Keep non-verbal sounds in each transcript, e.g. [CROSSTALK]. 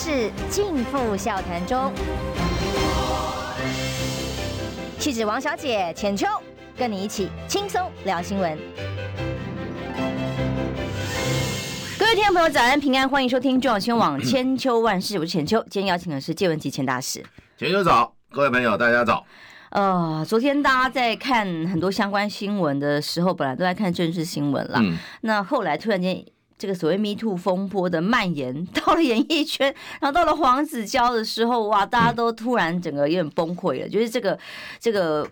事尽付笑谈中。气质王小姐浅秋，跟你一起轻松聊新闻。各位听众朋友，早安平安，欢迎收听中央新闻网千秋万事，我是浅秋。今天邀请的是借文汲钱大使。浅秋早，各位朋友大家早。呃，昨天大家在看很多相关新闻的时候，本来都在看政治新闻啦。嗯。那后来突然间，这个所谓 “Me Too” 风波的蔓延到了演艺圈，然后到了黄子佼的时候，哇，大家都突然整个有点崩溃了，嗯、就是这个这个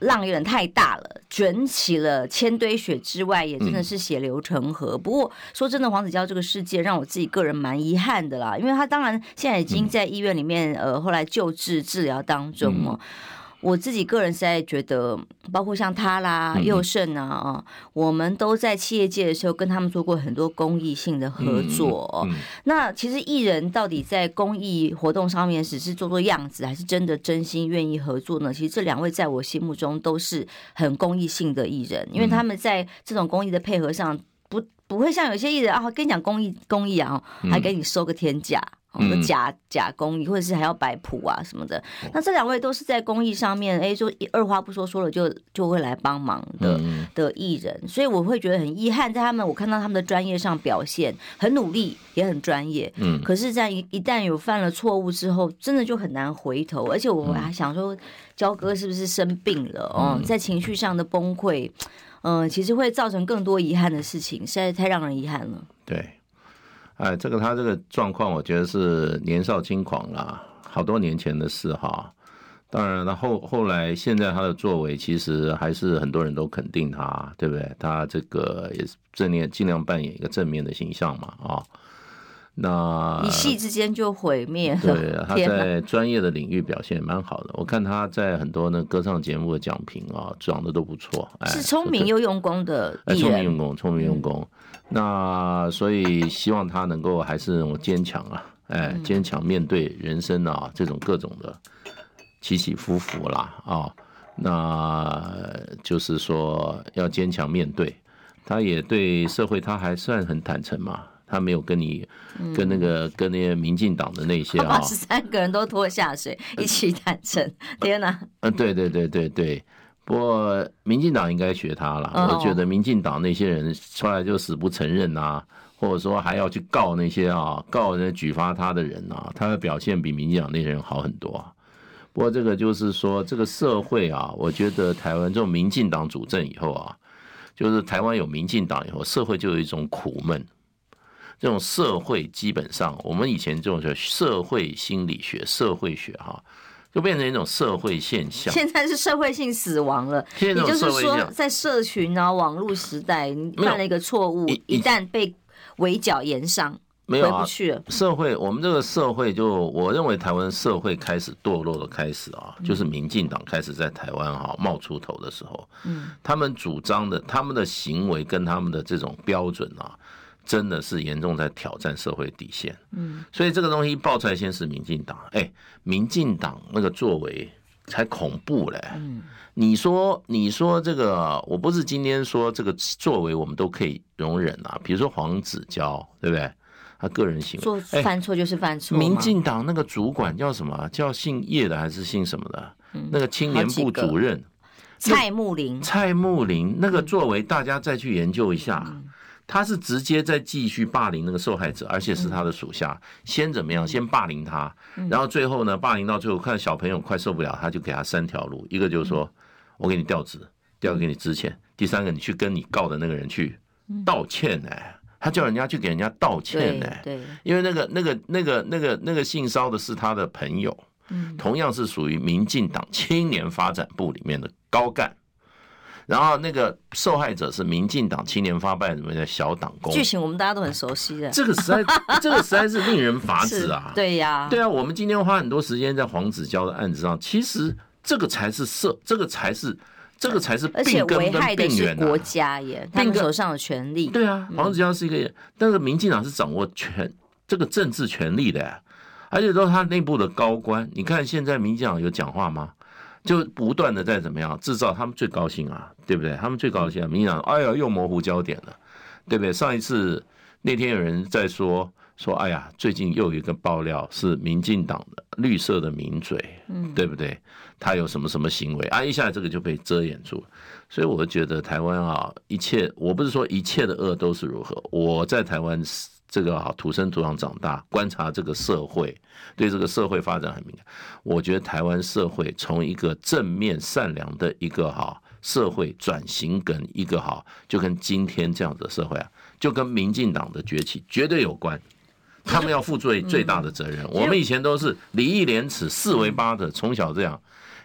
浪有点太大了，卷起了千堆雪之外，也真的是血流成河。嗯、不过说真的，黄子佼这个事件让我自己个人蛮遗憾的啦，因为他当然现在已经在医院里面，嗯、呃，后来救治治疗当中哦。嗯我自己个人实在觉得，包括像他啦、佑胜啊啊，我们都在企业界的时候跟他们做过很多公益性的合作。那其实艺人到底在公益活动上面只是做做样子，还是真的真心愿意合作呢？其实这两位在我心目中都是很公益性的艺人，因为他们在这种公益的配合上，不不会像有些艺人啊，跟你讲公益公益啊，还给你收个天价。假假公益，或者是还要摆谱啊什么的。那这两位都是在公益上面，哎，说二话不说说了就就会来帮忙的的艺人，所以我会觉得很遗憾，在他们我看到他们的专业上表现很努力，也很专业。嗯，可是，在一一旦有犯了错误之后，真的就很难回头。而且我还想说，焦哥是不是生病了？哦，在情绪上的崩溃，嗯，其实会造成更多遗憾的事情，实在太让人遗憾了。对。哎，这个他这个状况，我觉得是年少轻狂啦，好多年前的事哈。当然了，后后来现在他的作为，其实还是很多人都肯定他，对不对？他这个也是正面，尽量扮演一个正面的形象嘛，啊。那一夕之间就毁灭了。对，[LAUGHS] 他在专业的领域表现也蛮好的。我看他在很多那歌唱节目的奖评啊，讲的都不错。是聪明又用功的 [LAUGHS] 艺人。哎，聪明用功，聪明用功。那所以希望他能够还是那种坚强啊，哎，坚强面对人生啊这种各种的起起伏伏啦啊。那就是说要坚强面对。他也对社会他还算很坦诚嘛。他没有跟你，跟那个跟那些民进党的那些啊，把十三个人都拖下水，一起坦诚。天哪！嗯，对对对对对。不过民进党应该学他了。我觉得民进党那些人出来就死不承认啊，或者说还要去告那些啊，告人举发他的人啊，他的表现比民进党那些人好很多啊。不过这个就是说，这个社会啊，我觉得台湾这种民进党主政以后啊，就是台湾有民进党以后，社会就有一种苦闷。这种社会基本上，我们以前这种叫社会心理学、社会学哈，就变成一种社会现象。现在是社会性死亡了，也就是说，在社群啊、网络时代，你犯了一个错误，一旦被围剿炎上，没有回不去了。社会，我们这个社会就，我认为台湾社会开始堕落的开始啊，就是民进党开始在台湾哈冒出头的时候，嗯，他们主张的、他们的行为跟他们的这种标准啊。真的是严重在挑战社会底线，嗯，所以这个东西爆出来先是民进党，哎，民进党那个作为才恐怖嘞，嗯，你说你说这个，我不是今天说这个作为我们都可以容忍啊，比如说黄子佼，对不对？他个人行为。做犯错就是犯错，民进党那个主管叫什么？叫姓叶的还是姓什么的？那个青年部主任。蔡木林，蔡木林那个作为，大家再去研究一下。他是直接在继续霸凌那个受害者，而且是他的属下。先怎么样？先霸凌他，然后最后呢？霸凌到最后，看小朋友快受不了，他就给他三条路：一个就是说，我给你调职；第二个给你支钱；第三个，你去跟你告的那个人去道歉。哎，他叫人家去给人家道歉。哎，对，因为那个、那个、那个、那个、那个性骚的是他的朋友，同样是属于民进党青年发展部里面的高干。然后那个受害者是民进党青年发办什么的小党工，剧情我们大家都很熟悉的。这个实在，[LAUGHS] 这个实在是令人发指啊！对呀，对啊，我们今天花很多时间在黄子佼的案子上，其实这个才是社，这个才是这个才是病根跟病源国家耶，他们手上的权力。对啊，黄子佼是一个，但是民进党是掌握权这个政治权力的，而且都是他内部的高官。你看现在民进党有讲话吗？就不断的在怎么样制造，他们最高兴啊，对不对？他们最高兴啊，民进党，哎呀，又模糊焦点了，对不对？上一次那天有人在说说，哎呀，最近又有一个爆料是民进党的绿色的名嘴，嗯，对不对？他有什么什么行为啊？一下这个就被遮掩住了。所以我觉得台湾啊，一切我不是说一切的恶都是如何。我在台湾这个啊土生土长长大，观察这个社会，对这个社会发展很敏感。我觉得台湾社会从一个正面善良的一个哈社会转型，跟一个哈就跟今天这样子的社会啊，就跟民进党的崛起绝对有关。他们要负最最大的责任。我们以前都是礼义廉耻四维八的，从小这样，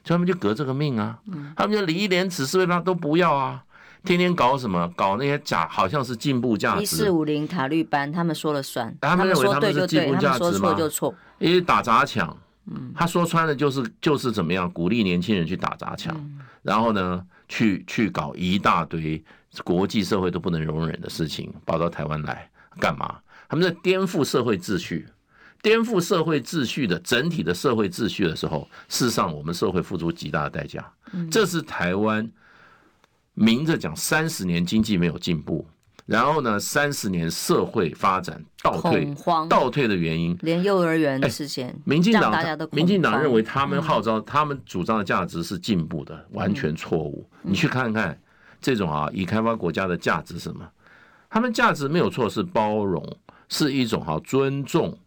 他们就革这个命啊。他们就礼义廉耻四维八都不要啊，天天搞什么？搞那些假，好像是进步价值。一四五零塔利班，他们说了算。他们认为他们是进步价值吗？就错。因为打砸抢，嗯他说穿了就是就是怎么样，鼓励年轻人去打砸抢，然后呢，去去搞一大堆国际社会都不能容忍的事情，跑到台湾来干嘛？他们在颠覆社会秩序，颠覆社会秩序的整体的社会秩序的时候，事实上我们社会付出极大的代价。这是台湾明着讲，三十年经济没有进步，然后呢，三十年社会发展倒退，倒退的原因。连幼儿园的事情，民进党民进党认为他们号召、他们主张的价值是进步的，完全错误。你去看看这种啊，已开发国家的价值是什么？他们价值没有错，是包容。是一种哈尊重，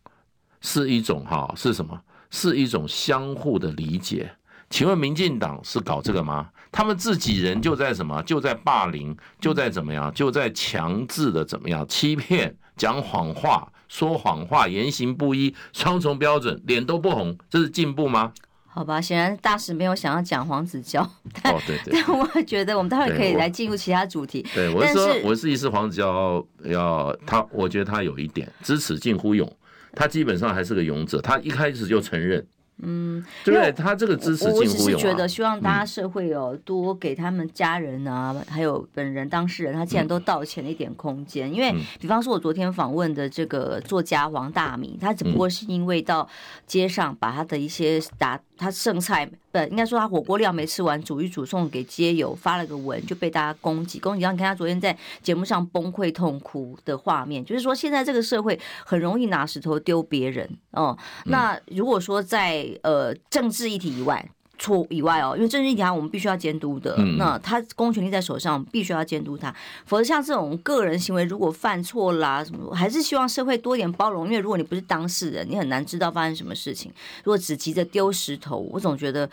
是一种哈是什么？是一种相互的理解。请问民进党是搞这个吗？他们自己人就在什么？就在霸凌，就在怎么样？就在强制的怎么样？欺骗、讲谎话、说谎话、言行不一、双重标准，脸都不红，这是进步吗？好吧，显然大使没有想要讲黄子佼，但、哦、对对但我觉得我们待会可以来进入其他主题。对，我是说，我是意思黄子佼要他，我觉得他有一点知耻近乎勇，他基本上还是个勇者，他一开始就承认。嗯，对对？他这个支持近乎勇、啊、我只是觉得希望大家社会有多给他们家人啊，嗯、还有本人当事人，他既然都道歉了一点空间。因为，比方说，我昨天访问的这个作家王大明，他只不过是因为到街上把他的一些打。他剩菜不应该说他火锅料没吃完，煮一煮送给街友，发了个文就被大家攻击攻击。然后你看他昨天在节目上崩溃痛哭的画面，就是说现在这个社会很容易拿石头丢别人哦。那如果说在呃政治议题以外。错以外哦，因为政治议题我们必须要监督的，那他公权力在手上，必须要监督他，否则像这种个人行为，如果犯错啦什么，还是希望社会多一点包容。因为如果你不是当事人，你很难知道发生什么事情。如果只急着丢石头，我总觉得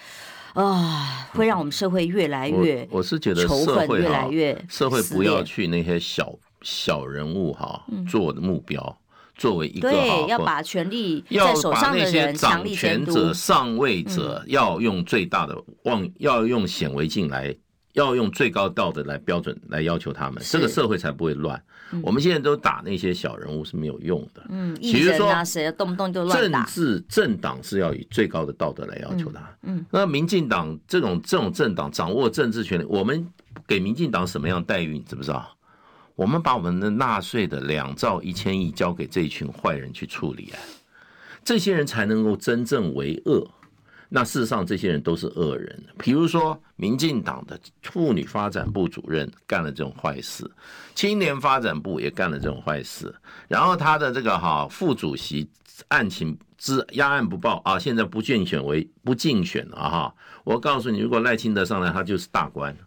啊，会让我们社会越来越，我是觉得仇恨越来越，社会不要去那些小小人物哈做的目标。作为一个对，要把权力在手上的人掌权者、上位者，要用最大的望，要用显微镜来，要用最高道德来标准来要求他们，这个社会才不会乱。我们现在都打那些小人物是没有用的。嗯，比如说谁动不动就乱打。政治政党是要以最高的道德来要求他。嗯，那民进党这种这种政党掌握政治权力，我们给民进党什么样待遇？你知不知道？我们把我们的纳税的两兆一千亿交给这一群坏人去处理啊，这些人才能够真正为恶。那事实上，这些人都是恶人。比如说，民进党的妇女发展部主任干了这种坏事，青年发展部也干了这种坏事。然后他的这个哈副主席案情之压案不报啊，现在不竞选为不竞选了哈。我告诉你，如果赖清德上来，他就是大官。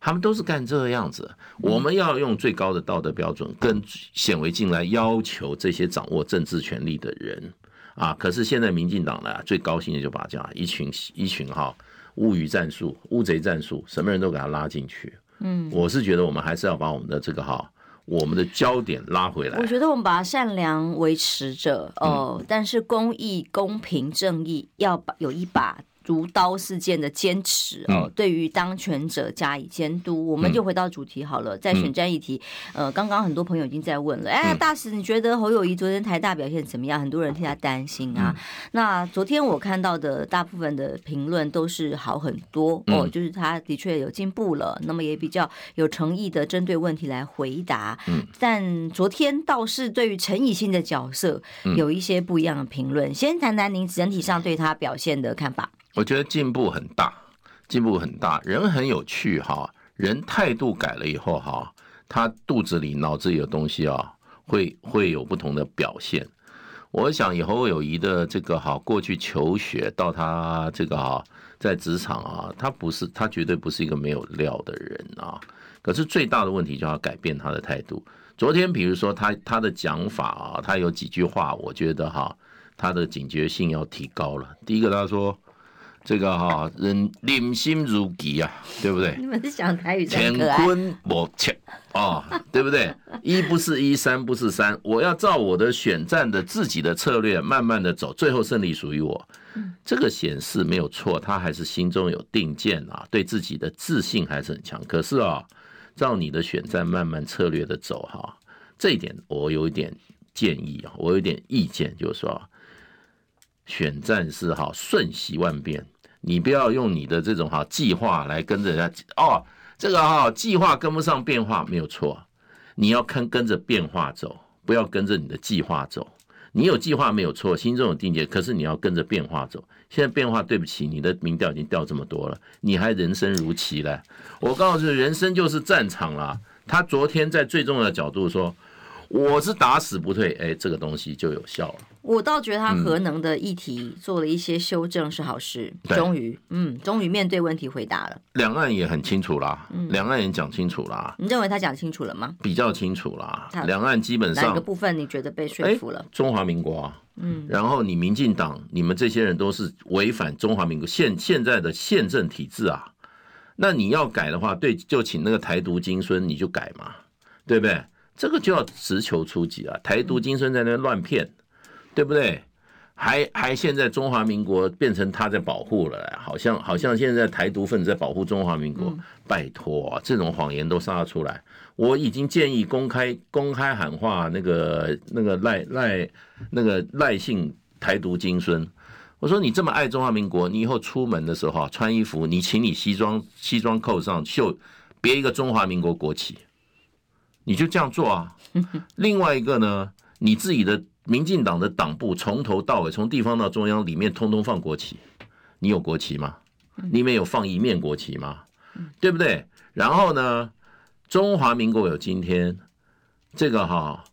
他们都是干这个样子，我们要用最高的道德标准跟显微镜来要求这些掌握政治权力的人啊！可是现在民进党呢，最高兴的就把这样一群一群哈乌鱼战术、乌贼战术，什么人都给他拉进去。嗯，我是觉得我们还是要把我们的这个哈我们的焦点拉回来。我觉得我们把善良维持着哦，但是公益、公平、正义要把有一把。如刀事件的坚持哦，对于当权者加以监督。我们就回到主题好了，在选战议题，呃，刚刚很多朋友已经在问了，哎，大使，你觉得侯友谊昨天台大表现怎么样？很多人替他担心啊。那昨天我看到的大部分的评论都是好很多哦，就是他的确有进步了，那么也比较有诚意的针对问题来回答。但昨天倒是对于陈以信的角色有一些不一样的评论。先谈谈您整体上对他表现的看法。我觉得进步很大，进步很大，人很有趣哈，人态度改了以后哈，他肚子里脑子里的东西啊，会会有不同的表现。我想以后友谊的这个哈，过去求学到他这个哈，在职场啊，他不是他绝对不是一个没有料的人啊。可是最大的问题就要改变他的态度。昨天比如说他他的讲法啊，他有几句话，我觉得哈，他的警觉性要提高了。第一个他说。这个哈，人人心如棋啊，对不对？你们是讲台语，乾坤莫测啊，对不对？一不是一，三不是三，我要照我的选战的自己的策略，慢慢的走，最后胜利属于我。这个显示没有错，他还是心中有定见啊，对自己的自信还是很强。可是啊，照你的选战慢慢策略的走哈，这一点我有一点建议啊，我有一点意见，就是说，选战是哈瞬息万变。你不要用你的这种哈计划来跟着人家哦，这个哈计划跟不上变化没有错，你要看跟着变化走，不要跟着你的计划走。你有计划没有错，心中有定见，可是你要跟着变化走。现在变化，对不起，你的民调已经掉这么多了，你还人生如棋了。我告诉你，人生就是战场了。他昨天在最重要的角度说。我是打死不退，哎，这个东西就有效了。我倒觉得他核能的议题做了一些修正是好事，嗯、终于，嗯，终于面对问题回答了。两岸也很清楚啦，嗯、两岸也讲清楚啦。你认为他讲清楚了吗？比较清楚啦。两岸基本上哪个部分你觉得被说服了？中华民国啊，嗯，然后你民进党，你们这些人都是违反中华民国现现在的宪政体制啊。那你要改的话，对，就请那个台独金孙你就改嘛，对不对？这个就要直球出击啊！台独金孙在那乱骗，对不对？还还现在中华民国变成他在保护了，好像好像现在台独分子在保护中华民国。拜托啊，这种谎言都杀出来！我已经建议公开公开喊话那个那个赖赖那个赖姓台独金孙，我说你这么爱中华民国，你以后出门的时候啊，穿衣服你请你西装西装扣上绣别一个中华民国国旗。你就这样做啊！[LAUGHS] 另外一个呢，你自己的民进党的党部从头到尾，从地方到中央，里面通通放国旗。你有国旗吗？里面有放一面国旗吗？对不对？然后呢，中华民国有今天，这个哈，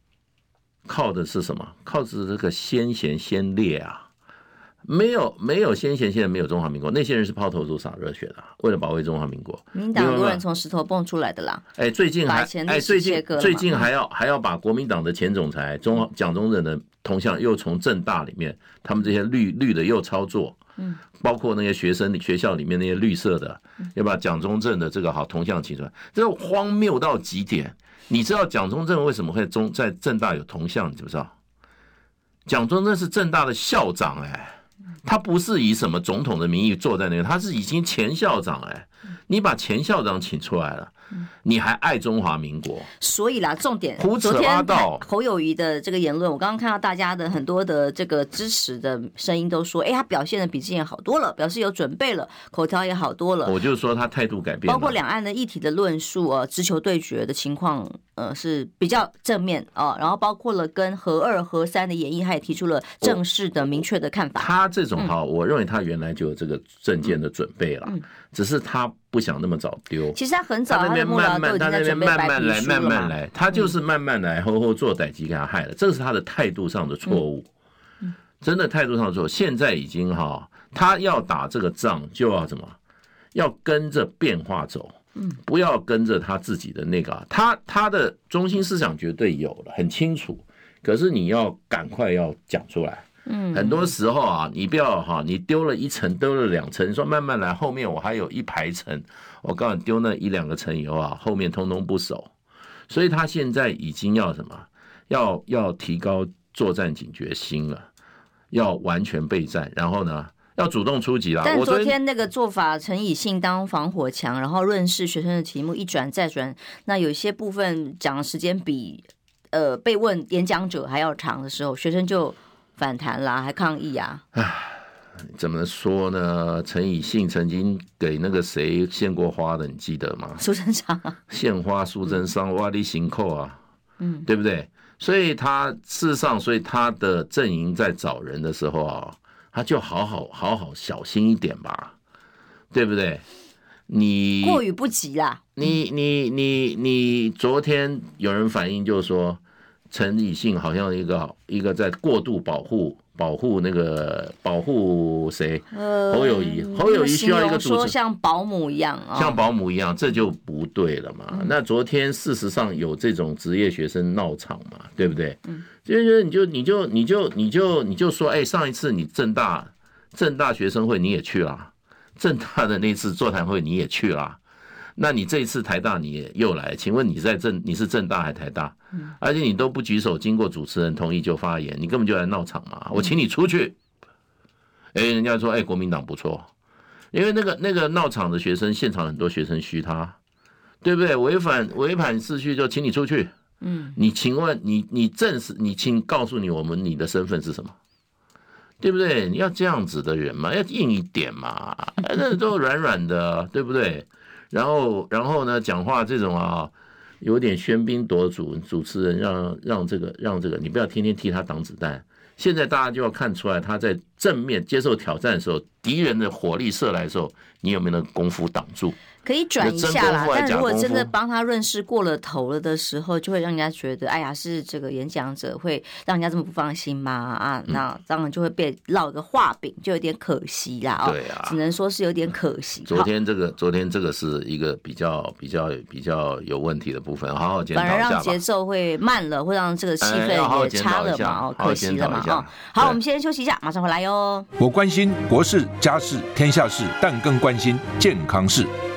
靠的是什么？靠的是这个先贤先烈啊！没有没有先贤，现在没有中华民国，那些人是抛头颅洒热血的，为了保卫中华民国。民党很多人从石头蹦出来的啦。哎，最近还哎最近最近还要还要把国民党的前总裁中蒋中正的铜像又从政大里面，他们这些绿绿的又操作，嗯，包括那些学生学校里面那些绿色的，要把蒋中正的这个好铜像请出来，这荒谬到极点。你知道蒋中正为什么会中在政大有铜像？你知不知道？蒋中正是政大的校长，哎。他不是以什么总统的名义坐在那个，他是已经前校长哎，你把前校长请出来了。你还爱中华民国？所以啦，重点胡扯八道。侯友谊的这个言论，我刚刚看到大家的很多的这个支持的声音都说，哎，他表现的比之前好多了，表示有准备了，口条也好多了。我就说他态度改变，包括两岸的议题的论述啊，直球对决的情况，呃，是比较正面啊。然后包括了跟核二、核三的演绎，他也提出了正式的、明确的看法。他这种哈，我认为他原来就有这个政见的准备了，只是他。不想那么早丢，其实他很早，他那边慢慢，他那边慢慢来，慢慢来，他就是慢慢来，后后做代志给他害了，这是他的态度上的错误，真的态度上的错误。现在已经哈，他要打这个仗就要怎么，要跟着变化走，不要跟着他自己的那个，他他的中心思想绝对有了，很清楚，可是你要赶快要讲出来。嗯，很多时候啊，你不要哈，你丢了一层，丢了两层，你说慢慢来，后面我还有一排层，我告诉你，丢那一两个层以后啊，后面通通不守。所以他现在已经要什么？要要提高作战警觉心了，要完全备战，然后呢，要主动出击了。但昨天那个做法，陈以信当防火墙，然后润饰学生的题目一转再转，那有些部分讲的时间比呃被问演讲者还要长的时候，学生就。反弹啦，还抗议啊！唉，怎么说呢？陈以信曾经给那个谁献过花的，你记得吗？苏贞昌献花，苏贞昌挖地行扣啊，嗯，对不对？所以他事实上，所以他的阵营在找人的时候啊，他就好好好好小心一点吧，对不对？你过犹不及啦！你你你你，昨天有人反映就是说。陈以信好像一个一个在过度保护。保护那个保护谁？侯友谊，侯友谊需要一个主持，像保姆一样啊，像保姆一样，这就不对了嘛。那昨天事实上有这种职业学生闹场嘛，对不对？嗯，就是你就你就你就你就你就说，哎，上一次你正大正大学生会你也去了，正大的那次座谈会你也去了。那你这一次台大你也又来，请问你在政你是政大还是台大？而且你都不举手，经过主持人同意就发言，你根本就来闹场嘛！我请你出去。哎，人家说哎，国民党不错，因为那个那个闹场的学生，现场很多学生嘘他，对不对？违反违反秩序就请你出去。嗯，你请问你你证实你请告诉你我们你的身份是什么？对不对？你要这样子的人嘛，要硬一点嘛，那都软软的，对不对？然后，然后呢？讲话这种啊，有点喧宾夺主。主持人让让这个让这个，你不要天天替他挡子弹。现在大家就要看出来，他在正面接受挑战的时候，敌人的火力射来的时候，你有没有那个功夫挡住？可以转一下啦，但如果真的帮他润饰过了头了的时候，就会让人家觉得，哎呀，是这个演讲者会让人家这么不放心吗？啊，那当然就会被烙一个画饼，就有点可惜啦。对啊，只能说是有点可惜。[LAUGHS] 昨天这个，昨天这个是一个比较比较比较有问题的部分，好好检讨一下。反而让节奏会慢了，会让这个气氛也差了嘛？哦，可惜了嘛？哦，好，我们先休息一下，马上回来哟。我关心国事、家事、天下事，但更关心健康事。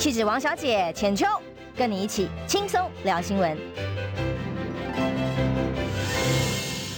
气质王小姐浅秋，跟你一起轻松聊新闻。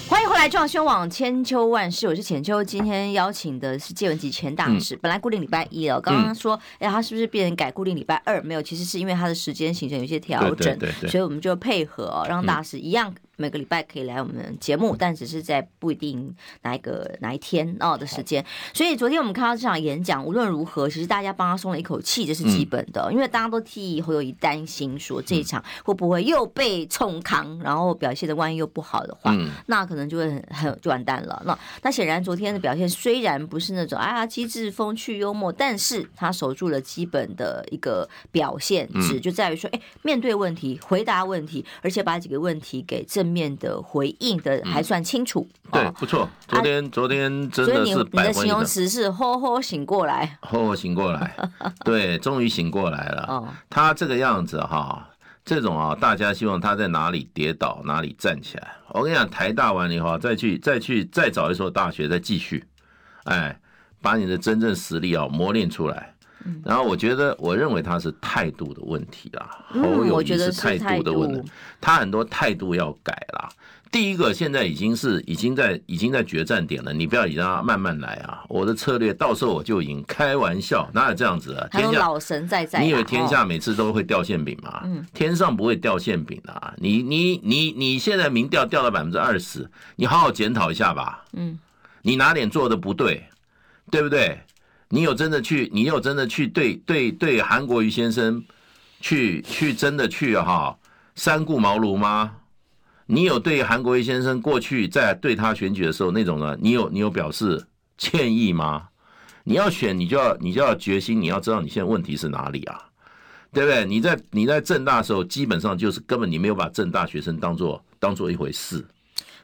欢迎回来，中央新闻网千秋万世，我是浅秋。今天邀请的是借文汲前大使，本来固定礼拜一哦，刚刚说，哎，他是不是变成改固定礼拜二？没有，其实是因为他的时间行程有些调整，所以我们就配合让大使一样。每个礼拜可以来我们节目，但只是在不一定哪一个哪一天哦的时间。所以昨天我们看到这场演讲，无论如何，其实大家帮他松了一口气，这是基本的。因为大家都替侯友谊担心，说这一场会不会又被冲康，然后表现的万一又不好的话，那可能就会很很就完蛋了。那那显然昨天的表现虽然不是那种啊机智风趣幽默，但是他守住了基本的一个表现值，就在于说，哎，面对问题，回答问题，而且把几个问题给正面的回应的还算清楚，对，不错。昨天昨天真的是，所以你你的形容词是“吼吼醒过来”，“吼吼醒过来”，[LAUGHS] 对，终于醒过来了。哦，他这个样子哈，这种啊，大家希望他在哪里跌倒哪里站起来。我跟你讲，台大完了以后，再去再去再找一所大学再继续，哎，把你的真正实力啊磨练出来。然后我觉得，我认为他是态度的问题啦。侯友宜是态度的问题，他很多态度要改啦。第一个，现在已经是已经在已经在决战点了，你不要让他慢慢来啊。我的策略到时候我就赢，开玩笑，哪有这样子啊？天下老神在在，你以为天下每次都会掉馅饼吗？嗯天上不会掉馅饼的。你你你你现在民调掉到百分之二十，你好好检讨一下吧。嗯，你哪点做的不对，对不对？你有真的去？你有真的去对对对韩国瑜先生去去真的去哈三顾茅庐吗？你有对韩国瑜先生过去在对他选举的时候那种呢？你有你有表示歉意吗？你要选，你就要你就要决心，你要知道你现在问题是哪里啊？对不对？你在你在政大的时候，基本上就是根本你没有把政大学生当做当做一回事。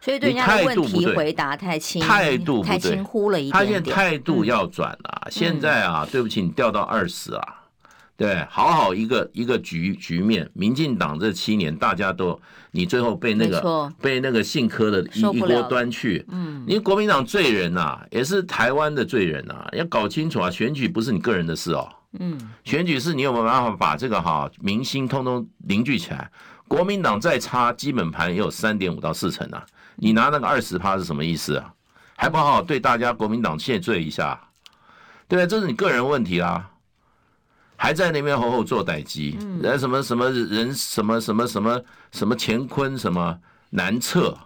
所以对人家的问题回答太轻，态度太轻忽了一点点。他现在态度要转啊！嗯、现在啊，对不起，你掉到二十啊，对，好好一个一个局局面。民进党这七年，大家都你最后被那个被那个姓柯的一一锅端去。嗯，你国民党罪人呐、啊，也是台湾的罪人呐、啊，要搞清楚啊！选举不是你个人的事哦。嗯，选举是你有没有办法把这个哈明星通通凝聚起来？国民党再差，基本盘也有三点五到四成啊。你拿那个二十趴是什么意思啊？还不好好对大家国民党谢罪一下，对，这是你个人问题啦。还在那边吼吼做歹机，人什么什么人什么什么什么什么乾坤什么难测，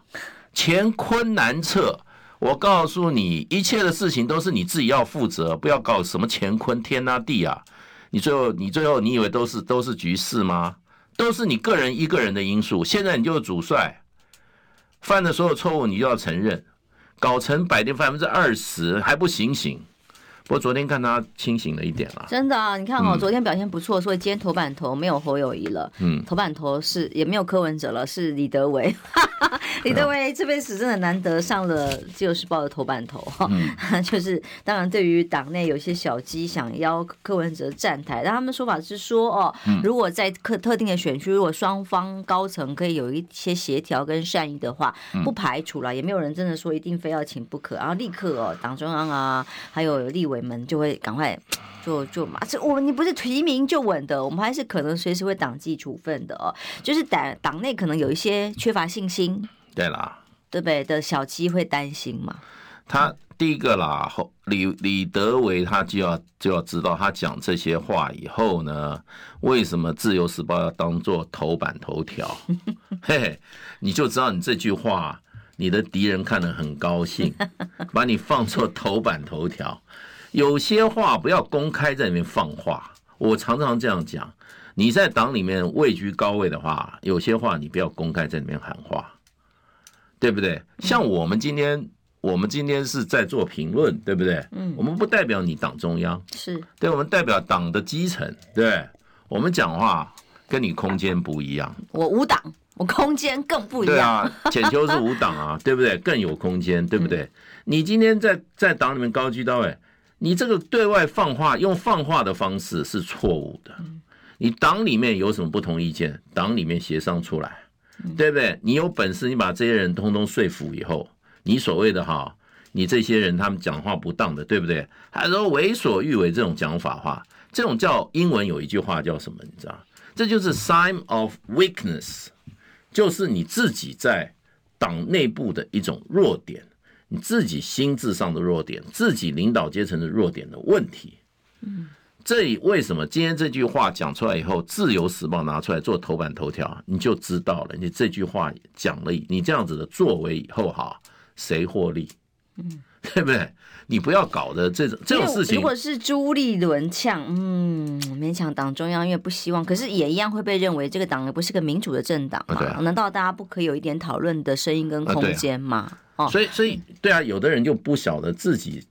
乾坤难测。我告诉你，一切的事情都是你自己要负责，不要搞什么乾坤天啊地啊。你最后你最后你以为都是都是局势吗？都是你个人一个人的因素。现在你就是主帅，犯的所有错误你就要承认，搞成百分百分之二十还不醒醒。我昨天看他清醒了一点了，真的啊！你看哦，昨天表现不错，所以今天头版头没有侯友谊了，嗯，头版头是也没有柯文哲了，是李德维。[LAUGHS] 李德维这辈子真的难得上了《自由时报》的头版头哈，嗯、[LAUGHS] 就是当然对于党内有些小鸡想邀柯文哲站台，但他们说法是说哦，如果在特特定的选区，如果双方高层可以有一些协调跟善意的话，不排除了，也没有人真的说一定非要请不可，然后立刻哦，党中央啊，还有立委。们就会赶快就就嘛，这我们你不是提名就稳的，我们还是可能随时会党纪处分的哦。就是党党内可能有一些缺乏信心，对啦，对不对？的小鸡会担心嘛？他第一个啦，后李李德维他就要就要知道，他讲这些话以后呢，为什么自由时报要当做头版头条？嘿 [LAUGHS] 嘿，你就知道你这句话，你的敌人看得很高兴，[LAUGHS] 把你放做头版头条。有些话不要公开在里面放话，我常常这样讲。你在党里面位居高位的话，有些话你不要公开在里面喊话，对不对？像我们今天，我们今天是在做评论，对不对？嗯，我们不代表你党中央，是对，我们代表党的基层，对，我们讲话跟你空间不一样。我无党，我空间更不一样。对啊，浅秋是无党啊，[LAUGHS] 对不对？更有空间，对不对？你今天在在党里面高居高位。你这个对外放话，用放话的方式是错误的。你党里面有什么不同意见，党里面协商出来，对不对？你有本事，你把这些人通通说服以后，你所谓的哈，你这些人他们讲话不当的，对不对？还说为所欲为这种讲法话，这种叫英文有一句话叫什么？你知道？这就是 sign of weakness，就是你自己在党内部的一种弱点。你自己心智上的弱点，自己领导阶层的弱点的问题，嗯，这为什么今天这句话讲出来以后，《自由时报》拿出来做头版头条，你就知道了。你这句话讲了，你这样子的作为以后哈，谁获利？嗯，对不对？你不要搞的这种这种事情。如果是朱立伦呛，嗯，勉强党中央因为不希望，可是也一样会被认为这个党也不是个民主的政党嘛？难道大家不可以有一点讨论的声音跟空间吗？啊所以，所以，对啊，有的人就不晓得自己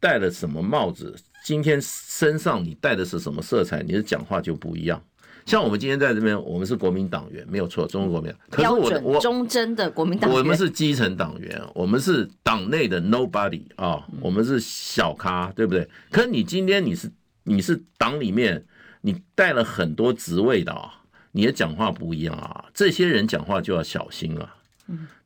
戴了什么帽子。今天身上你戴的是什么色彩，你的讲话就不一样。像我们今天在这边，我们是国民党员，没有错，中国国民党。可是我我忠贞的国民党员，我们是基层党员，我们是党内的 nobody 啊，我们是小咖，对不对？可是你今天你是你是党里面，你带了很多职位的啊，你的讲话不一样啊，这些人讲话就要小心啊，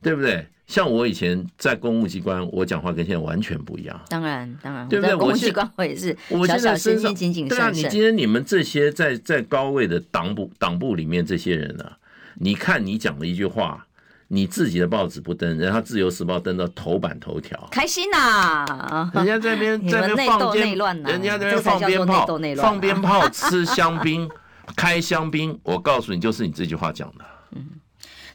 对不对？像我以前在公务机关，我讲话跟现在完全不一样。当然，当然，对不对？公务机关我也是小小心心、谨谨慎慎。对啊，你今天你们这些在在高位的党部党部里面这些人呢、啊，你看你讲的一句话，你自己的报纸不登，然后《自由时报》登到头版头条，开心呐、[LAUGHS] 啊！人家在那边在那边放鞭，人家在那边放鞭炮，放鞭炮，吃香槟，[LAUGHS] 开香槟。我告诉你，就是你这句话讲的。嗯。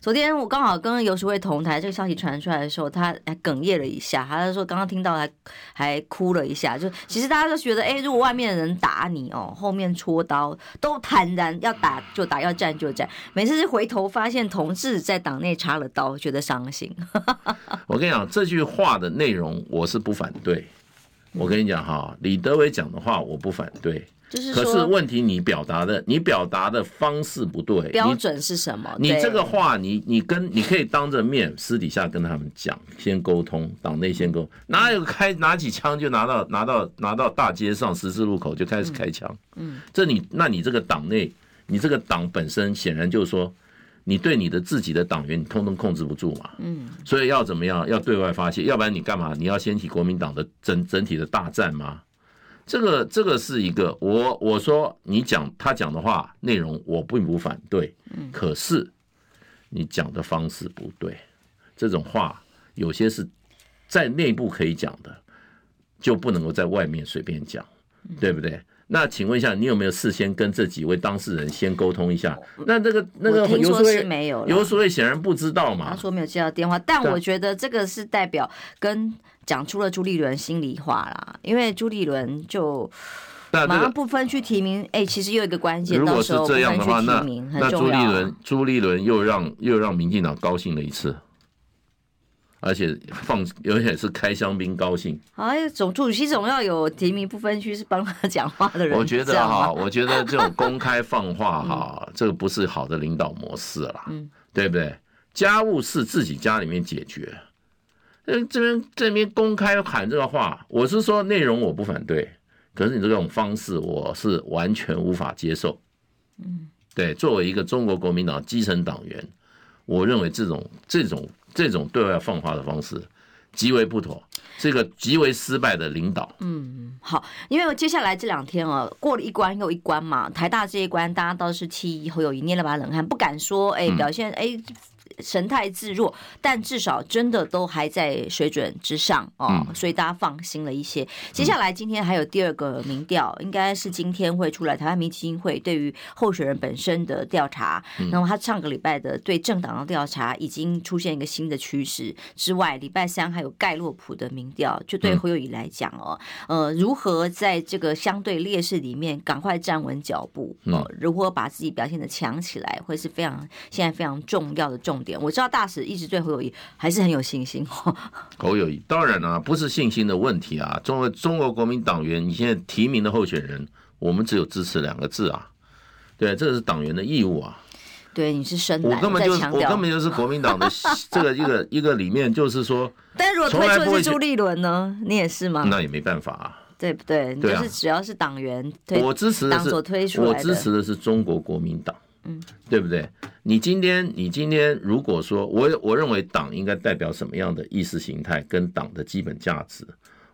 昨天我刚好跟游淑慧同台，这个消息传出来的时候，他还哽咽了一下。他就说刚刚听到还还哭了一下。就其实大家都觉得，哎，如果外面的人打你哦，后面戳刀，都坦然要打就打，要战就战。每次是回头发现同志在党内插了刀，觉得伤心。[LAUGHS] 我跟你讲，这句话的内容我是不反对。我跟你讲哈，李德伟讲的话我不反对。就是可是问题，你表达的你表达的方式不对，标准是什么？你这个话，你你跟你可以当着面私底下跟他们讲，先沟通，党内先沟通，哪有开拿起枪就拿到拿到拿到大街上十字路口就开始开枪？嗯，这你那你这个党内，你这个党本身显然就是说，你对你的自己的党员，你通通控制不住嘛？嗯，所以要怎么样？要对外发泄，要不然你干嘛？你要掀起国民党的整整体的大战吗？这个这个是一个，我我说你讲他讲的话内容我并不反对，可是你讲的方式不对，这种话有些是在内部可以讲的，就不能够在外面随便讲，对不对？那请问一下，你有没有事先跟这几位当事人先沟通一下？那这个那个游淑慧没有，游淑慧显然不知道嘛。他说没有接到电话，但我觉得这个是代表跟讲出了朱立伦心里话啦，因为朱立伦就马上不分区提名，哎、欸，其实又有一个关键，如果是这样的话，那那朱立伦朱立伦又让又让民进党高兴了一次。而且放，而且是开香槟高兴。哎，总主席总要有提名不分区是帮他 [LAUGHS] 讲话的人。我觉得哈，我觉得这种公开放话哈，嗯、这个不是好的领导模式啦，嗯，对不对？家务事自己家里面解决。嗯，这边这边公开喊这个话，我是说内容我不反对，可是你这种方式我是完全无法接受。嗯，对，作为一个中国国民党基层党员，我认为这种这种。这种对外放话的方式极为不妥，是一个极为失败的领导。嗯，好，因为接下来这两天啊，过了一关又一关嘛，台大这一关大家倒是期以后有一捏了把冷汗，不敢说哎表现哎。嗯神态自若，但至少真的都还在水准之上哦，所以大家放心了一些。接下来今天还有第二个民调，应该是今天会出来，台湾民基金会对于候选人本身的调查，那么他上个礼拜的对政党的调查已经出现一个新的趋势之外，礼拜三还有盖洛普的民调，就对侯友宜来讲哦，呃，如何在这个相对劣势里面赶快站稳脚步，呃，如何把自己表现的强起来，会是非常现在非常重要的重点。我知道大使一直对侯友谊还是很有信心。[LAUGHS] 侯友谊当然啊，不是信心的问题啊。中国中国国民党员，你现在提名的候选人，我们只有支持两个字啊。对，这是党员的义务啊。对，你是深蓝，我根本就是我根本就是国民党的 [LAUGHS] 这个一个一个里面，就是说，[LAUGHS] 但如果推出的是朱立伦呢，你也是吗？那也没办法啊，对不对？对啊，就是只要是党员，我支持的是我支持的是中国国民党。嗯，对不对？你今天，你今天如果说我，我认为党应该代表什么样的意识形态跟党的基本价值？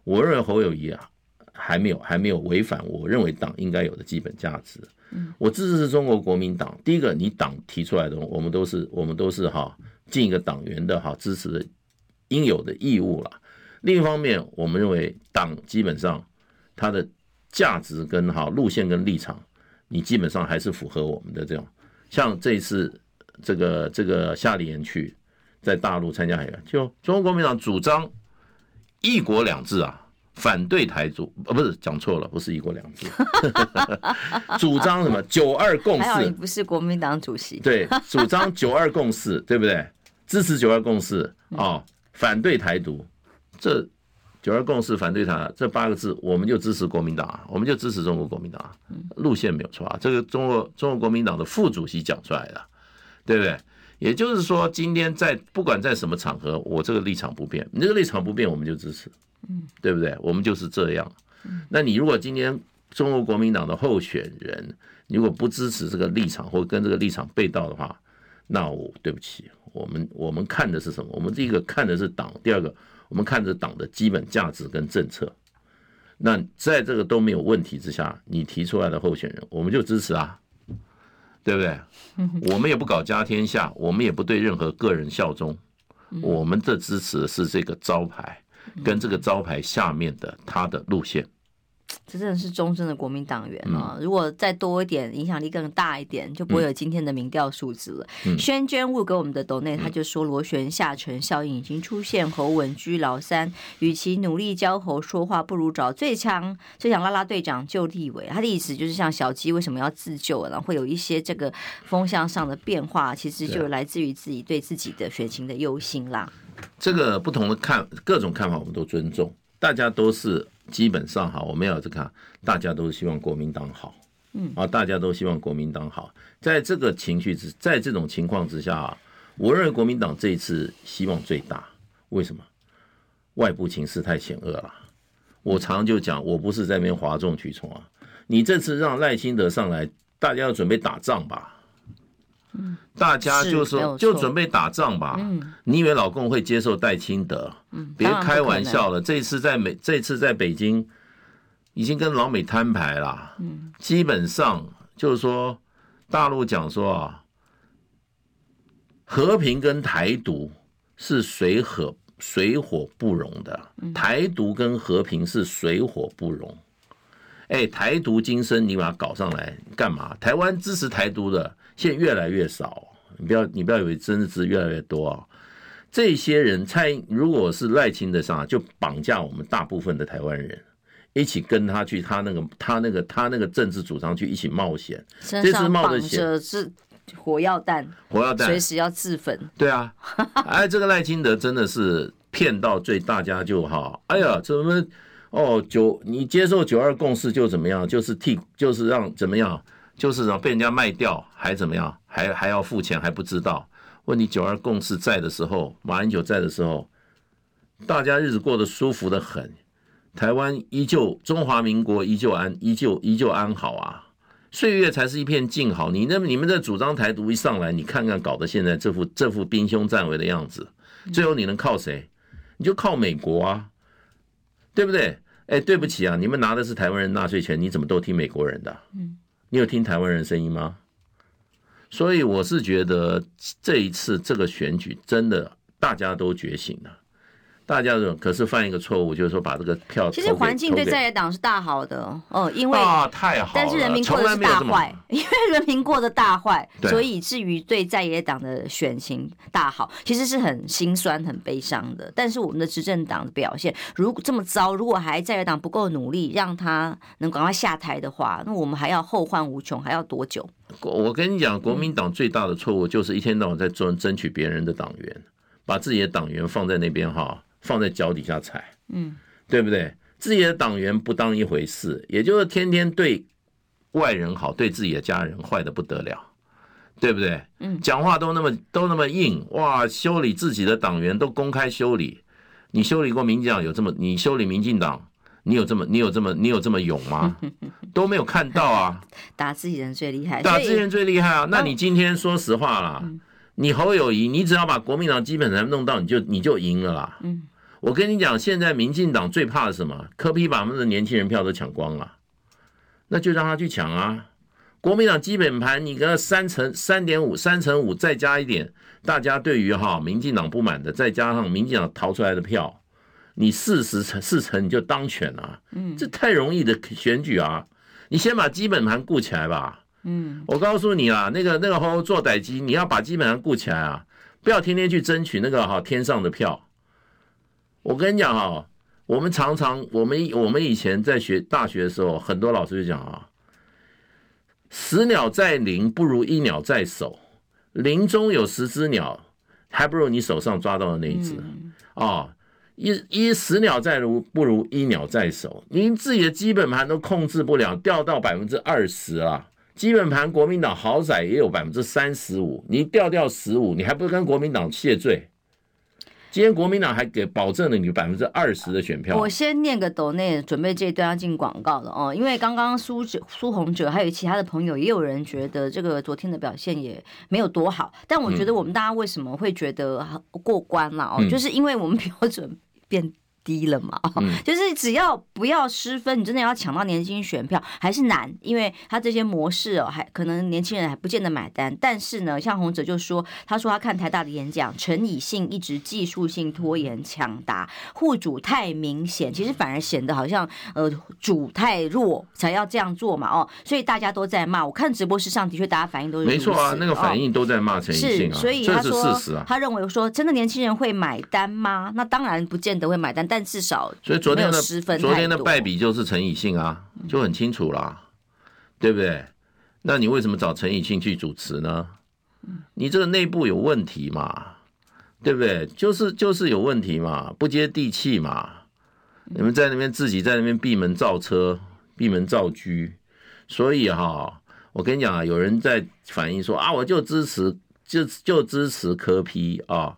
我认为侯友谊啊，还没有还没有违反我认为党应该有的基本价值。嗯，我支持是中国国民党。第一个，你党提出来的，我们都是我们都是哈尽一个党员的哈支持的应有的义务了。另一方面，我们认为党基本上它的价值跟哈路线跟立场，你基本上还是符合我们的这种。像这次这个这个夏立言去在大陆参加海外，就中国国民党主张一国两制啊，反对台独，呃，不是讲错了，不是一国两制，[LAUGHS] 主张什么九二共识？不是国民党主席。对，主张九二共识，对不对？支持九二共识啊，反对台独，这。九二共识反对他这八个字，我们就支持国民党，我们就支持中国国民党，路线没有错啊。这个中国中国国民党的副主席讲出来的，对不对？也就是说，今天在不管在什么场合，我这个立场不变，你这个立场不变，我们就支持，嗯，对不对？我们就是这样。那你如果今天中国国民党的候选人如果不支持这个立场，或跟这个立场背道的话，那我对不起，我们我们看的是什么？我们第一个看的是党，第二个。我们看着党的基本价值跟政策，那在这个都没有问题之下，你提出来的候选人，我们就支持啊，对不对？[LAUGHS] 我们也不搞家天下，我们也不对任何个人效忠，我们这支持的是这个招牌，跟这个招牌下面的他的路线。这真的是忠贞的国民党员啊！如果再多一点，影响力更大一点，就不会有今天的民调数字了。宣娟物给我们的斗内，他就说螺旋下沉效应已经出现，侯稳居老三，与其努力教侯说话，不如找最强最强拉拉队长就立委。他的意思就是，像小鸡为什么要自救，然后会有一些这个风向上的变化，其实就来自于自己对自己的选情的忧心啦。这个不同的看各种看法，我们都尊重，大家都是。基本上哈，我们要这个，大家都希望国民党好，嗯啊，大家都希望国民党好。在这个情绪之，在这种情况之下，我认为国民党这一次希望最大。为什么？外部情势太险恶了。我常常就讲，我不是在那边哗众取宠啊。你这次让赖清德上来，大家要准备打仗吧？嗯，大家就说就准备打仗吧。嗯，你以为老共会接受戴清德？嗯，别开玩笑了。这次在美，这次在北京，已经跟老美摊牌了。嗯，基本上就是说，大陆讲说啊，和平跟台独是水火水火不容的。台独跟和平是水火不容。哎，台独今生你把它搞上来干嘛？台湾支持台独的现在越来越少，你不要你不要以为真的是越来越多啊。这些人蔡如果是赖清德上，就绑架我们大部分的台湾人，一起跟他去他那个他那个他那个政治主张去一起冒险，这是冒着险是火药弹，火药弹随时要自焚。对啊，[LAUGHS] 哎，这个赖清德真的是骗到最大家就好。哎呀，怎么？哦，九，你接受九二共识就怎么样？就是替，就是让怎么样？就是让被人家卖掉，还怎么样？还还要付钱，还不知道？问你九二共识在的时候，马英九在的时候，大家日子过得舒服的很，台湾依旧，中华民国依旧安，依旧依旧安好啊，岁月才是一片静好。你那你们这主张台独一上来，你看看搞得现在这副这副兵凶战危的样子，最后你能靠谁？你就靠美国啊，对不对？哎，对不起啊，你们拿的是台湾人纳税钱，你怎么都听美国人的？嗯，你有听台湾人声音吗？所以我是觉得这一次这个选举真的大家都觉醒了。大家可是犯一个错误，就是说把这个票。其实环境对在野党是大好的哦，因为啊太好了，但是人民过的是大坏，[LAUGHS] 因为人民过的大坏，所以至于对在野党的选情大好，其实是很心酸、很悲伤的。但是我们的执政党的表现如果这么糟，如果还在野党不够努力，让他能赶快下台的话，那我们还要后患无穷，还要多久？我跟你讲，国民党最大的错误就是一天到晚在争争取别人的党员，把自己的党员放在那边哈。放在脚底下踩，嗯，对不对？自己的党员不当一回事，也就是天天对外人好，对自己的家人坏的不得了，对不对？嗯，讲话都那么都那么硬，哇！修理自己的党员都公开修理，你修理过民进党有这么？你修理民进党，你有这么？你有这么？你有这么勇吗？[LAUGHS] 都没有看到啊！打自己人最厉害，打自己人最厉害啊！那你今天说实话啦，你侯友谊，你只要把国民党基本上弄到，你就你就赢了啦，嗯。我跟你讲，现在民进党最怕的什么？柯 P 把他们的年轻人票都抢光了，那就让他去抢啊！国民党基本盘你个三成三点五三成五，再加一点，大家对于哈民进党不满的，再加上民进党逃出来的票，你四十成四成你就当选了。嗯，这太容易的选举啊！你先把基本盘顾起来吧。嗯，我告诉你啊，那个那个好好做代机，你要把基本盘顾起来啊，不要天天去争取那个哈天上的票。我跟你讲哈，我们常常我们我们以前在学大学的时候，很多老师就讲啊，十鸟在林不如一鸟在手，林中有十只鸟，还不如你手上抓到的那一只啊。一一十鸟在如不如一鸟在手，您自己的基本盘都控制不了，掉到百分之二十啊。基本盘国民党好歹也有百分之三十五，你掉掉十五，你还不跟国民党谢罪？今天国民党还给保证了你百分之二十的选票。我先念个抖内，准备这一段要进广告了哦。因为刚刚苏哲、苏红哲还有其他的朋友，也有人觉得这个昨天的表现也没有多好。但我觉得我们大家为什么会觉得过关了哦？就是因为我们标准变低了嘛，[LAUGHS] 就是只要不要失分，你真的要抢到年轻选票还是难，因为他这些模式哦，还可能年轻人还不见得买单。但是呢，像洪哲就说，他说他看台大的演讲，陈以信一直技术性拖延抢答，护主太明显，其实反而显得好像呃主太弱才要这样做嘛哦，所以大家都在骂。我看直播室上的确大家反应都是没错啊，那个反应都在骂陈以信啊，所以他说他认为说真的年轻人会买单吗？那当然不见得会买单。但至少，所以昨天的昨天的败笔就是陈以信啊，就很清楚啦，对不对？那你为什么找陈以信去主持呢？你这个内部有问题嘛，对不对？就是就是有问题嘛，不接地气嘛。你们在那边自己在那边闭门造车、闭门造车，所以哈，我跟你讲啊，有人在反映说啊，我就支持，就就支持柯批啊。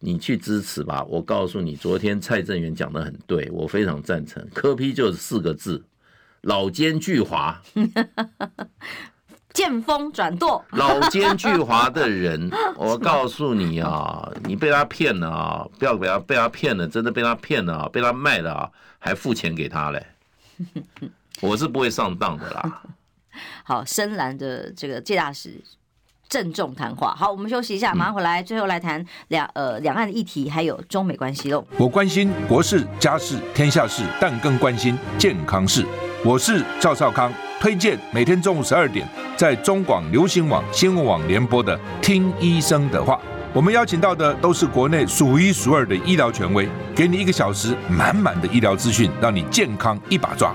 你去支持吧，我告诉你，昨天蔡正元讲的很对，我非常赞成。柯批就是四个字，老奸巨猾，[LAUGHS] 见风转舵。老奸巨猾的人，我告诉你啊，你被他骗了啊，不要被他被他骗了，真的被他骗了啊，被他卖了啊，还付钱给他嘞，我是不会上当的啦。[LAUGHS] 好，深蓝的这个介大使。郑重谈话。好，我们休息一下，马上回来，最后来谈两呃两岸的议题，还有中美关系喽。我关心国事、家事、天下事，但更关心健康事。我是赵少康，推荐每天中午十二点在中广流行网新闻网联播的《听医生的话》。我们邀请到的都是国内数一数二的医疗权威，给你一个小时满满的医疗资讯，让你健康一把抓。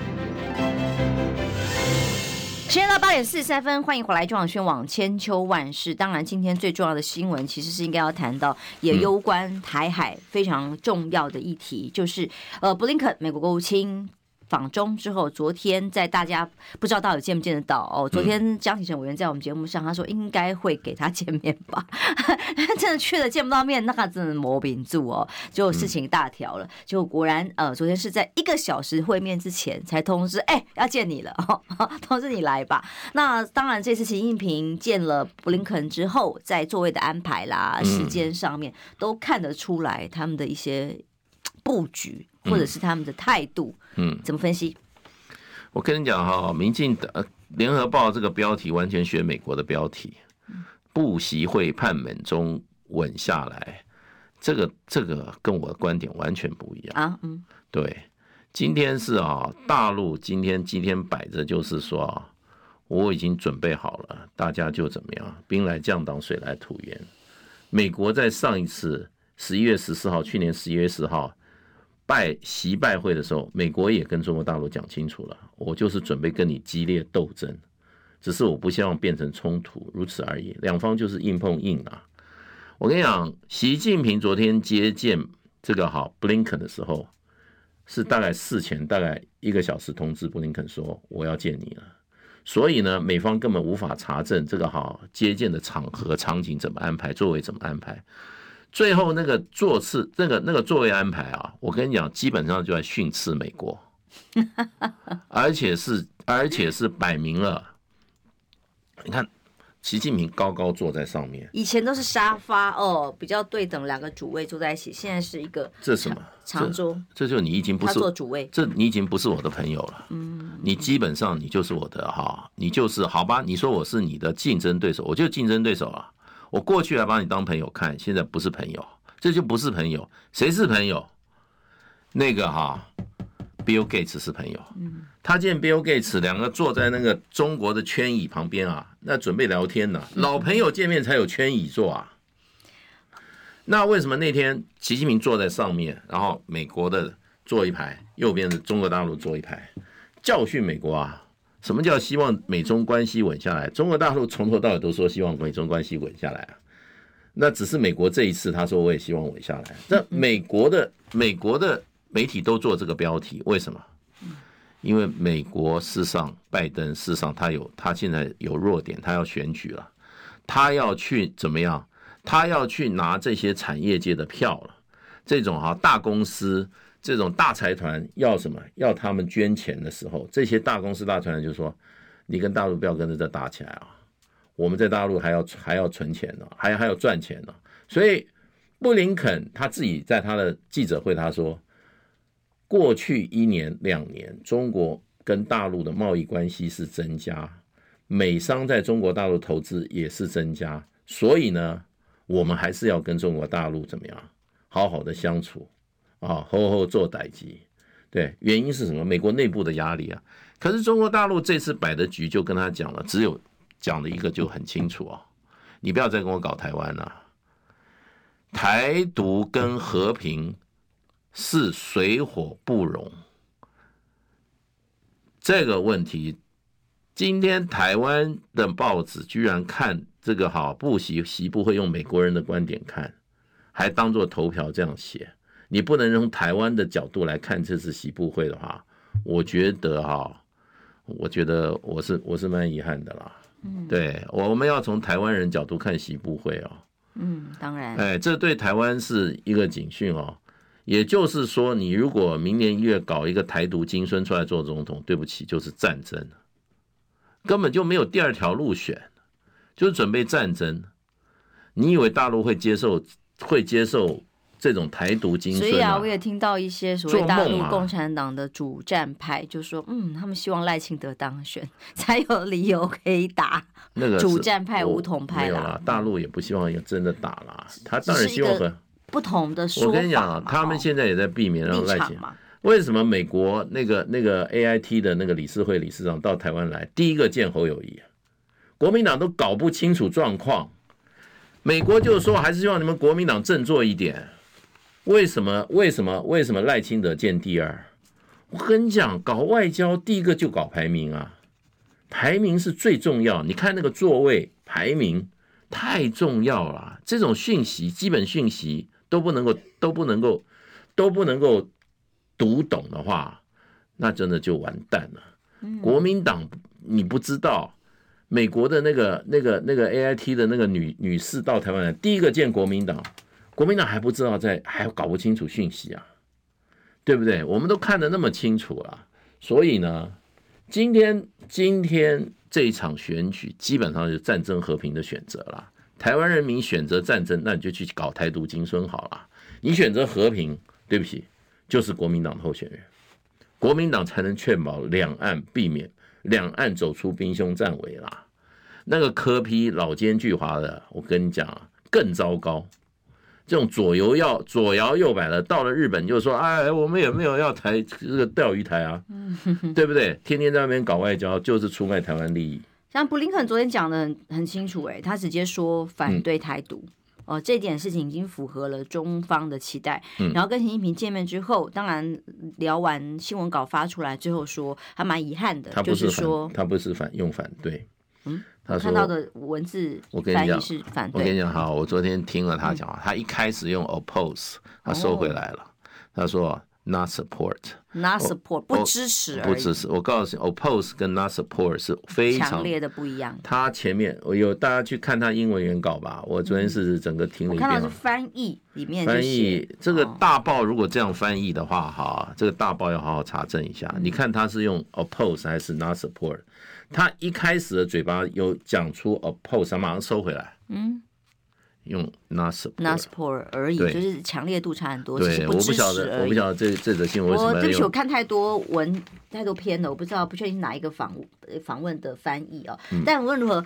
时间到八点四十三分，欢迎回来中广宣网千秋万世。当然，今天最重要的新闻其实是应该要谈到也攸关台海非常重要的议题，就是呃，布林肯美国国务卿。访中之后，昨天在大家不知道到底见不见得到哦。昨天江启臣委员在我们节目上，他说应该会给他见面吧。[LAUGHS] 真的去了见不到面，那真的磨饼住哦，就事情大条了。就果然呃，昨天是在一个小时会面之前才通知，哎，要见你了，[LAUGHS] 通知你来吧。那当然，这次习近平见了布林肯之后，在座位的安排啦、时间上面，都看得出来他们的一些布局。或者是他们的态度，嗯，怎么分析？我跟你讲哈，民进党联合报这个标题完全学美国的标题，不习会盼美中稳下来，这个这个跟我的观点完全不一样啊。嗯，对，今天是啊，大陆今天今天摆着就是说啊，我已经准备好了，大家就怎么样，兵来将挡，水来土掩。美国在上一次十一月十四号，去年十一月十号。拜习拜会的时候，美国也跟中国大陆讲清楚了，我就是准备跟你激烈斗争，只是我不希望变成冲突，如此而已。两方就是硬碰硬啊。我跟你讲，习近平昨天接见这个好布林肯的时候，是大概事前大概一个小时通知布林肯说我要见你了，所以呢，美方根本无法查证这个好接见的场合场景怎么安排，座位怎么安排。最后那个座次，那个那个座位安排啊，我跟你讲，基本上就在训斥美国，[LAUGHS] 而且是而且是摆明了。你看，习近平高高坐在上面，以前都是沙发哦，比较对等，两个主位坐在一起，现在是一个这什么长桌？这就你已经不是他坐主位，这你已经不是我的朋友了。嗯，你基本上你就是我的哈，你就是好吧？你说我是你的竞争对手，我就竞争对手啊。我过去还把你当朋友看，现在不是朋友，这就不是朋友。谁是朋友？那个哈，Bill Gates 是朋友。他见 Bill Gates 两个坐在那个中国的圈椅旁边啊，那准备聊天呢。老朋友见面才有圈椅坐啊。那为什么那天习近平坐在上面，然后美国的坐一排，右边的中国大陆坐一排，教训美国啊？什么叫希望美中关系稳下来？中国大陆从头到尾都说希望美中关系稳下来啊，那只是美国这一次他说我也希望稳下来。那美国的美国的媒体都做这个标题，为什么？因为美国事实上拜登事实上他有他现在有弱点，他要选举了，他要去怎么样？他要去拿这些产业界的票了，这种哈大公司。这种大财团要什么？要他们捐钱的时候，这些大公司大财团就说：“你跟大陆不要跟着这打起来啊！我们在大陆还要还要存钱呢，还还要赚钱呢。”所以布林肯他自己在他的记者会他说：“过去一年两年，中国跟大陆的贸易关系是增加，美商在中国大陆投资也是增加，所以呢，我们还是要跟中国大陆怎么样好好的相处。”啊，好好做代志，对，原因是什么？美国内部的压力啊。可是中国大陆这次摆的局就跟他讲了，只有讲的一个就很清楚啊，你不要再跟我搞台湾了，台独跟和平是水火不容。这个问题，今天台湾的报纸居然看这个好不习习不会用美国人的观点看，还当做头条这样写。你不能从台湾的角度来看这次习布会的话，我觉得哈，我觉得我是我是蛮遗憾的啦。嗯，对，我们要从台湾人角度看习布会哦。嗯，当然。哎，这对台湾是一个警讯哦。也就是说，你如果明年一月搞一个台独金孙出来做总统，对不起，就是战争，根本就没有第二条路选，就是准备战争。你以为大陆会接受？会接受这种台独精神、啊。所以啊，我也听到一些所谓大陆共产党的主战派就说，嗯，他们希望赖清德当选，才有理由可以打那个主战派、武统派啦。大陆也不希望有真的打啦，他当然希望和不同的说法。我跟你讲啊，他们现在也在避免让赖清德。为什么美国那个那个 AIT 的那个理事会理事长到台湾来，第一个见侯友谊啊？国民党都搞不清楚状况，美国就是说，还是希望你们国民党振作一点。为什么？为什么？为什么赖清德见第二？我跟你讲，搞外交第一个就搞排名啊，排名是最重要。你看那个座位排名太重要了，这种讯息、基本讯息都不能够、都不能够、都不能够。读懂的话，那真的就完蛋了。国民党，你不知道，美国的那个、那个、那个 AIT 的那个女女士到台湾来，第一个见国民党，国民党还不知道在，还搞不清楚讯息啊，对不对？我们都看得那么清楚了，所以呢，今天今天这一场选举基本上就是战争和平的选择了。台湾人民选择战争，那你就去搞台独精孙好了。你选择和平，对不起。就是国民党候选人，国民党才能确保两岸避免两岸走出兵凶战危啦。那个柯 P 老奸巨猾的，我跟你讲啊，更糟糕。这种左摇要左摇右摆的，到了日本就说：“哎，我们也没有要台这个钓鱼台啊，对不对？天天在那边搞外交，就是出卖台湾利益。”像布林肯昨天讲的很很清楚，哎，他直接说反对台独。嗯哦，这点事情已经符合了中方的期待。嗯、然后跟习近平见面之后，当然聊完新闻稿发出来之后说，还蛮遗憾的，他不是就是说他不是反用反对。嗯，他看到的文字翻译是反对。我跟你讲，好，我昨天听了他讲，话、他一开始用 oppose，他收回来了，哦、他说。Not support, not support，不支持，不支持。我告诉你，oppose 跟 not support 是非常强烈的不一样。他前面我有大家去看他英文原稿吧。我昨天是整个听了一遍。我看到是翻译里面翻译这个大报，如果这样翻译的话，哈，这个大报要好好查证一下。你看他是用 oppose 还是 not support？他一开始的嘴巴有讲出 oppose，他马上收回来。嗯。用 not support 而已，就是强烈度差很多。对，我不晓得，我不晓得这这则新闻为什么。我对不起，我看太多文，太多篇了，我不知道，不确定哪一个访访问的翻译哦。但无论如何，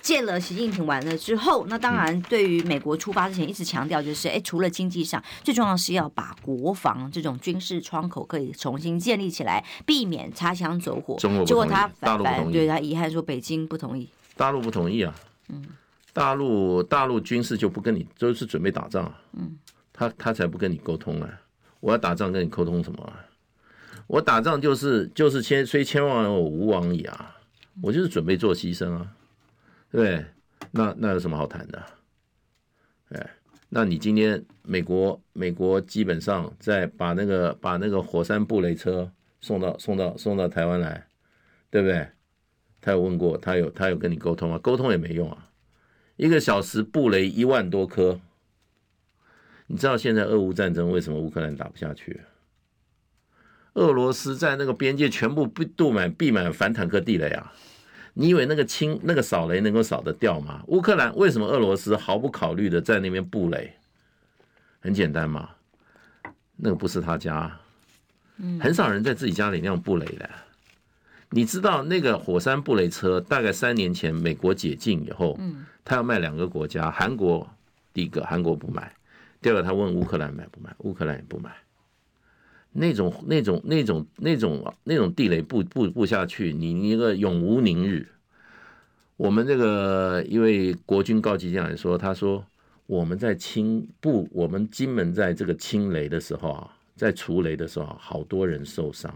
见了习近平完了之后，那当然对于美国出发之前一直强调就是，哎，除了经济上，最重要是要把国防这种军事窗口可以重新建立起来，避免擦枪走火。结果他反反对他遗憾说北京不同意，大陆不同意啊。嗯。大陆大陆军事就不跟你，就是准备打仗。嗯，他他才不跟你沟通啊！我要打仗跟你沟通什么啊？我打仗就是就是千虽千万人我吾往矣啊！我就是准备做牺牲啊，对，对，那那有什么好谈的？哎，那你今天美国美国基本上在把那个把那个火山布雷车送到送到送到台湾来，对不对？他有问过，他有他有跟你沟通啊？沟通也没用啊！一个小时布雷一万多颗，你知道现在俄乌战争为什么乌克兰打不下去？俄罗斯在那个边界全部布布满布满反坦克地雷啊！你以为那个清那个扫雷能够扫得掉吗？乌克兰为什么俄罗斯毫不考虑的在那边布雷？很简单嘛，那个不是他家，很少人在自己家里那样布雷的。你知道那个火山布雷车大概三年前美国解禁以后，他要卖两个国家，韩国第一个韩国不买，第二个他问乌克兰买不买，乌克兰也不买。那种那种那种那种那种地雷布布布下去，你一个永无宁日。我们这个一位国军高级将领说，他说我们在清布我们金门在这个清雷的时候啊，在除雷的时候，好多人受伤，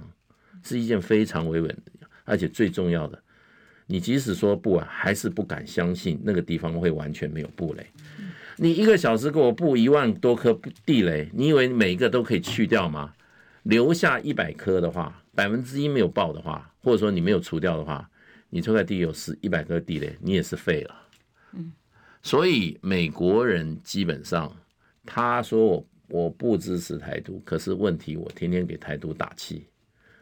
是一件非常危险的。而且最重要的，你即使说不啊，还是不敢相信那个地方会完全没有布雷。你一个小时给我布一万多颗地雷，你以为每一个都可以去掉吗？留下一百颗的话，百分之一没有爆的话，或者说你没有除掉的话，你这块地有十一百颗地雷，你也是废了。嗯，所以美国人基本上他说我我不支持台独，可是问题我天天给台独打气。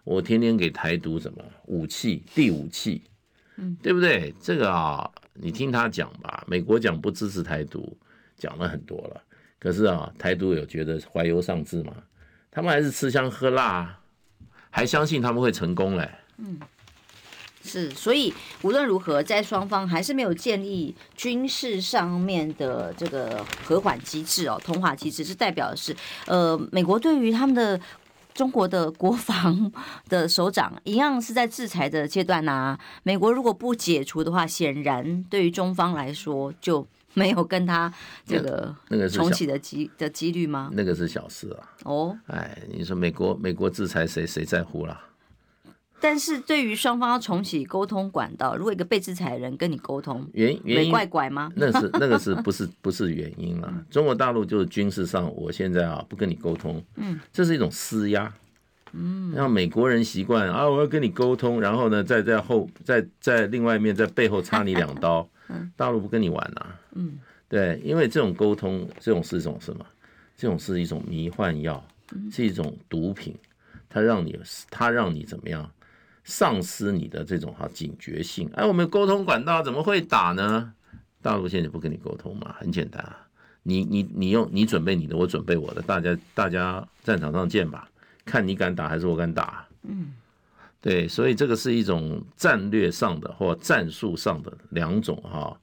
我天天给台独什么武器、第武器，嗯，对不对？这个啊，你听他讲吧。美国讲不支持台独，讲了很多了。可是啊，台独有觉得怀忧丧志吗？他们还是吃香喝辣，还相信他们会成功嘞。嗯，是，所以无论如何，在双方还是没有建立军事上面的这个和缓机制哦，通话机制，是代表的是，呃，美国对于他们的中国的国防的首长一样是在制裁的阶段呐、啊。美国如果不解除的话，显然对于中方来说就。没有跟他这个那个重启的机的几率吗？那个是小事啊。哦，哎，你说美国美国制裁谁谁在乎啦？但是对于双方要重启沟通管道，如果一个被制裁的人跟你沟通，原原因怪怪吗？那是那个是 [LAUGHS] 不是不是原因啊？中国大陆就是军事上，我现在啊不跟你沟通，嗯，这是一种施压，嗯，让美国人习惯啊，我要跟你沟通，然后呢，再在后在在另外一面在背后插你两刀。[LAUGHS] 大陆不跟你玩呐，嗯，对，因为这种沟通，这种是一种什么？这种是一种迷幻药，是一种毒品，它让你，它让你怎么样，丧失你的这种哈警觉性。哎，我们沟通管道怎么会打呢？大陆现在不跟你沟通嘛，很简单啊，你你你用你准备你的，我准备我的，大家大家战场上见吧，看你敢打还是我敢打，嗯。对，所以这个是一种战略上的或战术上的两种哈，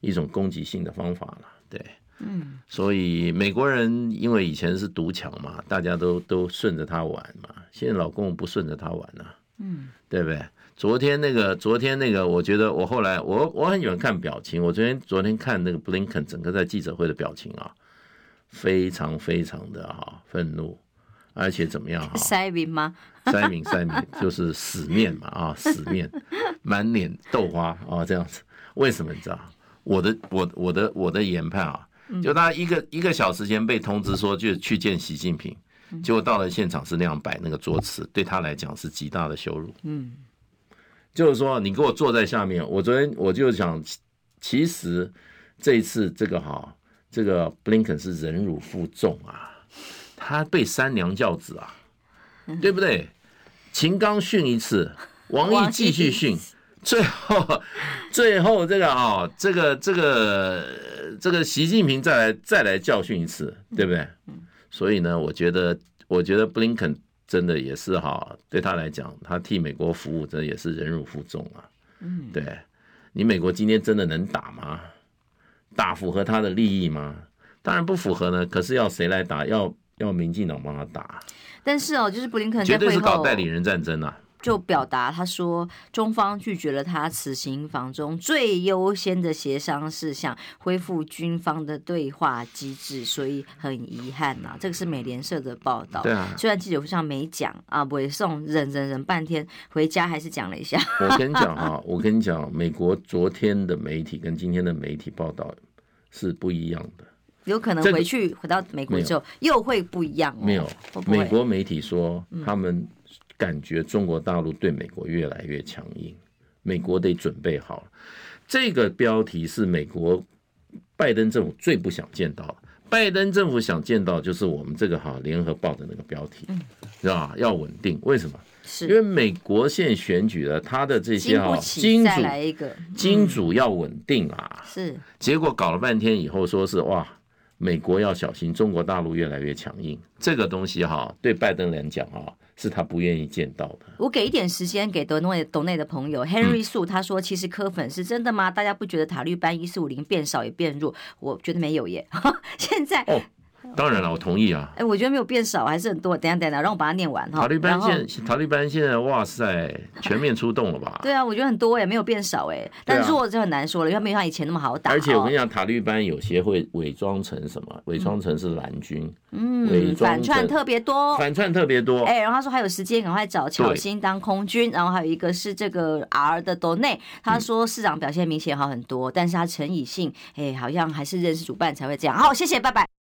一种攻击性的方法了。对，嗯，所以美国人因为以前是独强嘛，大家都都顺着他玩嘛，现在老共不顺着他玩了，嗯，对不对？昨天那个，昨天那个，我觉得我后来我我很喜欢看表情，我昨天昨天看那个布林肯整个在记者会的表情啊，非常非常的哈愤怒。而且怎么样哈？塞明吗？塞明塞明 [LAUGHS] 就是死面嘛啊，死面，[LAUGHS] 满脸豆花啊，这样子。为什么你知道？我的我我的我的研判啊，就他一个一个小时前被通知说就去见习近平，结果到了现场是那样摆那个桌子，对他来讲是极大的羞辱。嗯，就是说你给我坐在下面，我昨天我就想，其实这一次这个哈，这个布林肯是忍辱负重啊。他被三娘教子啊，对不对？秦刚训一次，王毅继续训，最后最后这个啊、哦，这个这个这个习近平再来再来教训一次，对不对？所以呢，我觉得我觉得布林肯真的也是哈，对他来讲，他替美国服务，真的也是忍辱负重啊。嗯，对，你美国今天真的能打吗？打符合他的利益吗？当然不符合呢。可是要谁来打？要要民进党帮他打，但是哦，就是布林肯绝对是搞代理人战争啊！就表达他说，中方拒绝了他此行访中最优先的协商事项，恢复军方的对话机制，所以很遗憾呐、啊。这个是美联社的报道。对啊，虽然记者会上没讲啊，委送忍忍忍半天，回家还是讲了一下。我跟你讲 [LAUGHS] 啊，我跟你讲，美国昨天的媒体跟今天的媒体报道是不一样的。有可能回去回到美国之后又会不一样。没有，美国媒体说他们感觉中国大陆对美国越来越强硬，美国得准备好了。这个标题是美国拜登政府最不想见到的。拜登政府想见到就是我们这个哈联合报的那个标题，是吧？要稳定，为什么？是因为美国现在选举了，他的这些哈金主金主要稳定啊。是，结果搞了半天以后说是哇。美国要小心，中国大陆越来越强硬，这个东西哈，对拜登来讲哈，是他不愿意见到的。我给一点时间给德内德内的朋友 Henry Su，他说其实科粉是真的吗？大家不觉得塔利班一四五零变少也变弱？我觉得没有耶，[LAUGHS] 现在。哦当然了，我同意啊。哎，我觉得没有变少，还是很多。等下等下，让我把它念完哈。塔利班现塔利班现在哇塞，全面出动了吧？对啊，我觉得很多哎，没有变少哎，但弱就很难说了，因为没有像以前那么好打。而且我跟你讲，塔利班有些会伪装成什么？伪装成是蓝军，嗯，反串特别多，反串特别多。哎，然后他说还有时间，赶快找巧芯当空军。然后还有一个是这个 R 的斗内，他说市长表现明显好很多，但是他陈以信哎，好像还是认识主办才会这样。好，谢谢，拜拜。